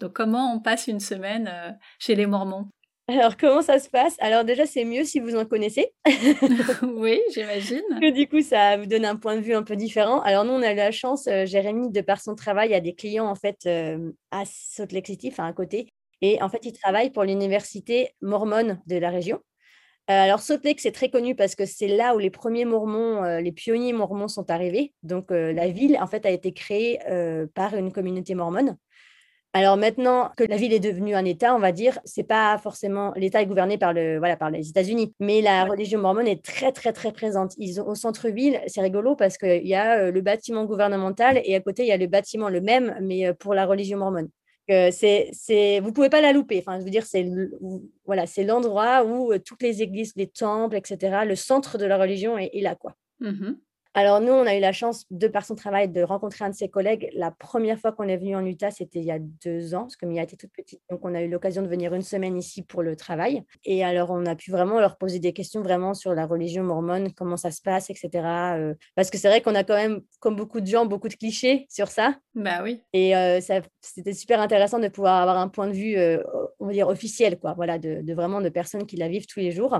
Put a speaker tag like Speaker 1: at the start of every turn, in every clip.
Speaker 1: Donc comment on passe une semaine chez les Mormons?
Speaker 2: Alors, comment ça se passe? Alors, déjà, c'est mieux si vous en connaissez.
Speaker 1: oui, j'imagine.
Speaker 2: Que du coup, ça vous donne un point de vue un peu différent. Alors, nous, on a eu la chance, Jérémy, de par son travail, a des clients, en fait, à Salt Lake City, enfin, à côté. Et en fait, il travaille pour l'université mormone de la région. alors, Salt Lake, c'est très connu parce que c'est là où les premiers mormons, les pionniers mormons sont arrivés. Donc, la ville, en fait, a été créée par une communauté mormone. Alors maintenant que la ville est devenue un État, on va dire, c'est pas forcément l'État est gouverné par le voilà par les États-Unis, mais la religion mormone est très très très présente. Ils ont au centre-ville, c'est rigolo parce qu'il y a le bâtiment gouvernemental et à côté il y a le bâtiment le même, mais pour la religion mormone. Euh, c'est, c'est, vous pouvez pas la louper. Enfin, je veux dire, c'est voilà, c'est l'endroit où toutes les églises, les temples, etc. Le centre de la religion est, là, quoi. Mmh alors nous, on a eu la chance, de par son travail, de rencontrer un de ses collègues. La première fois qu'on est venu en Utah, c'était il y a deux ans, parce que Mia était toute petite. Donc on a eu l'occasion de venir une semaine ici pour le travail. Et alors on a pu vraiment leur poser des questions vraiment sur la religion mormone, comment ça se passe, etc. Euh, parce que c'est vrai qu'on a quand même, comme beaucoup de gens, beaucoup de clichés sur ça.
Speaker 1: Bah oui.
Speaker 2: Et euh, c'était super intéressant de pouvoir avoir un point de vue, euh, on va dire, officiel, quoi. Voilà, de, de vraiment de personnes qui la vivent tous les jours.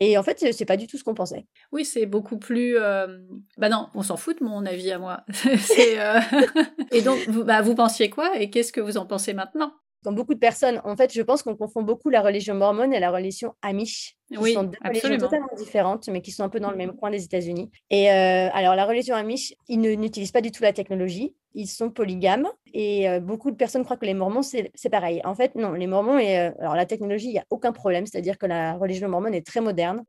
Speaker 2: Et en fait, c'est pas du tout ce qu'on pensait.
Speaker 1: Oui, c'est beaucoup plus. Euh... Bah non, on s'en fout de mon avis à moi. euh... et donc, vous, bah, vous pensiez quoi Et qu'est-ce que vous en pensez maintenant?
Speaker 2: Comme beaucoup de personnes, en fait, je pense qu'on confond beaucoup la religion mormone et la religion amish. Qui
Speaker 1: oui,
Speaker 2: sont deux
Speaker 1: absolument.
Speaker 2: religions totalement différentes, mais qui sont un peu dans le même coin des États-Unis. Et euh, alors, la religion amish, ils n'utilisent pas du tout la technologie ils sont polygames et euh, beaucoup de personnes croient que les Mormons, c'est pareil. En fait, non, les Mormons, et, euh, alors la technologie, il n'y a aucun problème, c'est-à-dire que la religion mormone est très moderne.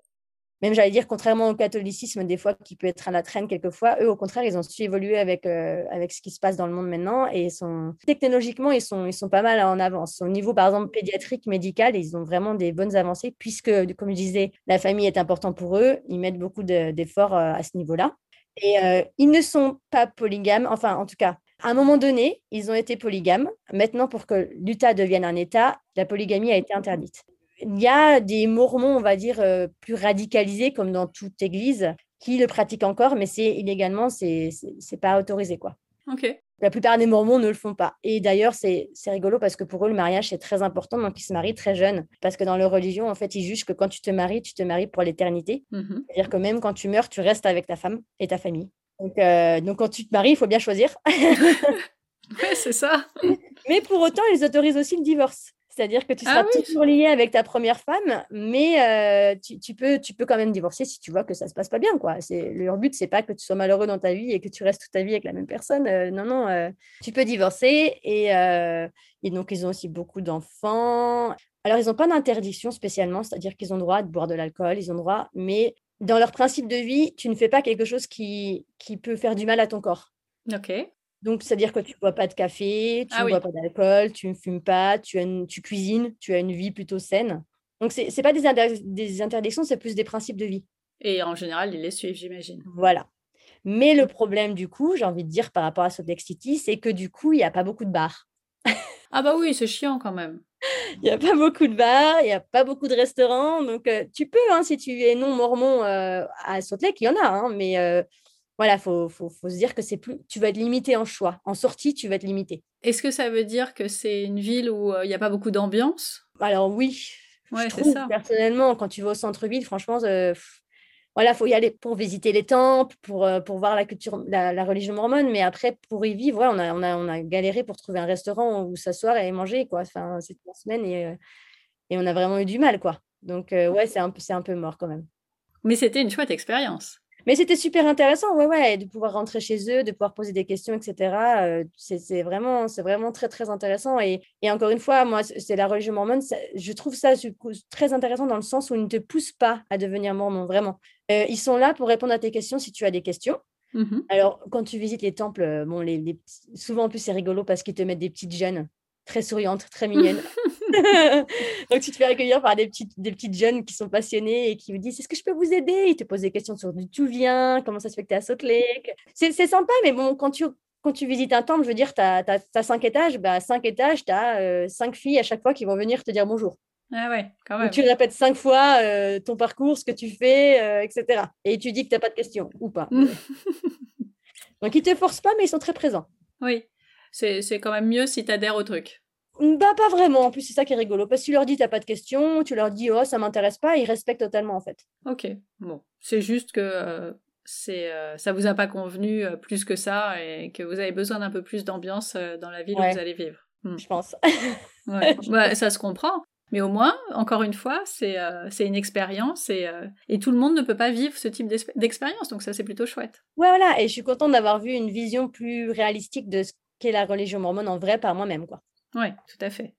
Speaker 2: Même, j'allais dire, contrairement au catholicisme, des fois, qui peut être à la traîne quelquefois, eux, au contraire, ils ont su évoluer avec, euh, avec ce qui se passe dans le monde maintenant et sont, technologiquement, ils sont, ils sont pas mal en avance. Au niveau, par exemple, pédiatrique, médical, ils ont vraiment des bonnes avancées puisque, comme je disais, la famille est importante pour eux. Ils mettent beaucoup d'efforts à ce niveau-là. Et euh, ils ne sont pas polygames, enfin en tout cas, à un moment donné, ils ont été polygames. Maintenant, pour que l'Utah devienne un État, la polygamie a été interdite. Il y a des mormons, on va dire, euh, plus radicalisés, comme dans toute église, qui le pratiquent encore, mais c'est illégalement, c'est pas autorisé, quoi.
Speaker 1: Ok.
Speaker 2: La plupart des Mormons ne le font pas. Et d'ailleurs, c'est rigolo parce que pour eux, le mariage, c'est très important. Donc, ils se marient très jeunes. Parce que dans leur religion, en fait, ils jugent que quand tu te maries, tu te maries pour l'éternité.
Speaker 1: Mhm.
Speaker 2: C'est-à-dire que même quand tu meurs, tu restes avec ta femme et ta famille. Donc, euh, donc quand tu te maries, il faut bien choisir.
Speaker 1: ouais, c'est ça.
Speaker 2: Mais pour autant, ils autorisent aussi le divorce. C'est-à-dire que tu seras
Speaker 1: Ah oui.
Speaker 2: toujours lié avec ta première femme, mais euh, tu, tu peux, tu peux quand même divorcer si tu vois que ça se passe pas bien. Quoi. C'est, leur but, c'est pas que tu sois malheureux dans ta vie et que tu restes toute ta vie avec la même personne. Euh, non, non, euh, tu peux divorcer. Et, et donc, ils ont aussi beaucoup d'enfants. Alors, ils n'ont pas d'interdiction spécialement, c'est-à-dire qu'ils ont le droit de boire de l'alcool, ils ont le droit, mais dans leur principe de vie, tu ne fais pas quelque chose qui, qui peut faire du mal à ton corps.
Speaker 1: Ok.
Speaker 2: Donc, c'est-à-dire que tu ne bois pas de café, tu
Speaker 1: Ah
Speaker 2: ne
Speaker 1: oui.
Speaker 2: bois pas d'alcool, tu ne fumes pas, tu, as une- tu cuisines, tu as une vie plutôt saine. Donc, ce n'est pas des, inter- des interdictions, c'est plus des principes de vie.
Speaker 1: Et en général, ils les suivent, j'imagine.
Speaker 2: Voilà. Mais le problème, du coup, j'ai envie de dire par rapport à Salt Lake City, c'est que du coup, il n'y a pas beaucoup de bars.
Speaker 1: Ah bah oui, c'est chiant quand même.
Speaker 2: Il n'y a pas beaucoup de bars, il n'y a pas beaucoup de restaurants. Donc, euh, tu peux, hein, si tu es non mormon euh, à Salt Lake, il y en a, hein, mais euh, voilà, il faut, faut, faut se dire que c'est plus, tu vas être limité en choix. En sortie, tu vas être limité.
Speaker 1: Est-ce que ça veut dire que c'est une ville où euh, il n'y a pas beaucoup d'ambiance?
Speaker 2: Alors oui,
Speaker 1: Ouais, c'est ça.
Speaker 2: personnellement, quand tu vas au centre-ville, franchement, euh, voilà, faut y aller pour visiter les temples, pour, euh, pour voir la culture, la, la religion mormone, mais après, pour y vivre, ouais, on, a, on, a, on a galéré pour trouver un restaurant où s'asseoir et manger, quoi. Enfin, c'était la semaine et, euh, et on a vraiment eu du mal, quoi. Donc, ouais, c'est un, un peu mort quand même.
Speaker 1: Mais c'était une chouette expérience.
Speaker 2: Mais c'était super intéressant, ouais, ouais, de pouvoir rentrer chez eux, de pouvoir poser des questions, etc. euh, c'est vraiment, c'est vraiment très, très intéressant. Et, et encore une fois, moi, c'est la religion mormone. ça- je trouve ça très intéressant dans le sens où ils ne te poussent pas à devenir mormon, vraiment. Euh, ils sont là pour répondre à tes questions si tu as des questions.
Speaker 1: Mhm.
Speaker 2: Alors, quand tu visites les temples, euh, bon, les, souvent en plus, c'est rigolo parce qu'ils te mettent des petites jeunes très souriantes, très mignonnes. Donc, tu te fais accueillir par des petites, des petites jeunes qui sont passionnées et qui vous disent Est-ce que je peux vous aider? Ils te posent des questions sur d'où tu viens, comment ça se fait que tu es à Salt Lake? C'est sympa, mais bon, quand tu, quand tu visites un temple, je veux dire, tu as, cinq étages. Bah, cinq étages, tu as cinq filles à chaque fois qui vont venir te dire bonjour.
Speaker 1: Ah ouais, quand même.
Speaker 2: Donc, tu répètes cinq fois euh, ton parcours, ce que tu fais, euh, etc. Et tu dis que tu n'as pas de questions ou pas. Donc, ils te forcent pas, mais ils sont très présents.
Speaker 1: Oui, c'est c'est quand même mieux si t'adhères au truc.
Speaker 2: Bah, pas vraiment. En plus, c'est ça qui est rigolo. Parce que tu leur dis, t'as pas de questions, tu leur dis, oh, ça m'intéresse pas, ils respectent totalement, en fait.
Speaker 1: Ok, bon. C'est juste que euh, c'est, euh, ça vous a pas convenu euh, plus que ça et que vous avez besoin d'un peu plus d'ambiance dans la ville
Speaker 2: Ouais.
Speaker 1: où vous allez vivre. Hmm.
Speaker 2: Je pense.
Speaker 1: Ouais. Bah, ça se comprend. Mais au moins, encore une fois, c'est euh, une expérience et, euh, et tout le monde ne peut pas vivre ce type d'expé- d'expérience. Donc ça, c'est plutôt chouette.
Speaker 2: Ouais, voilà. Et je suis contente d'avoir vu une vision plus réalistique de ce qu'est la religion mormone en vrai par moi-même, quoi.
Speaker 1: Oui, tout à fait.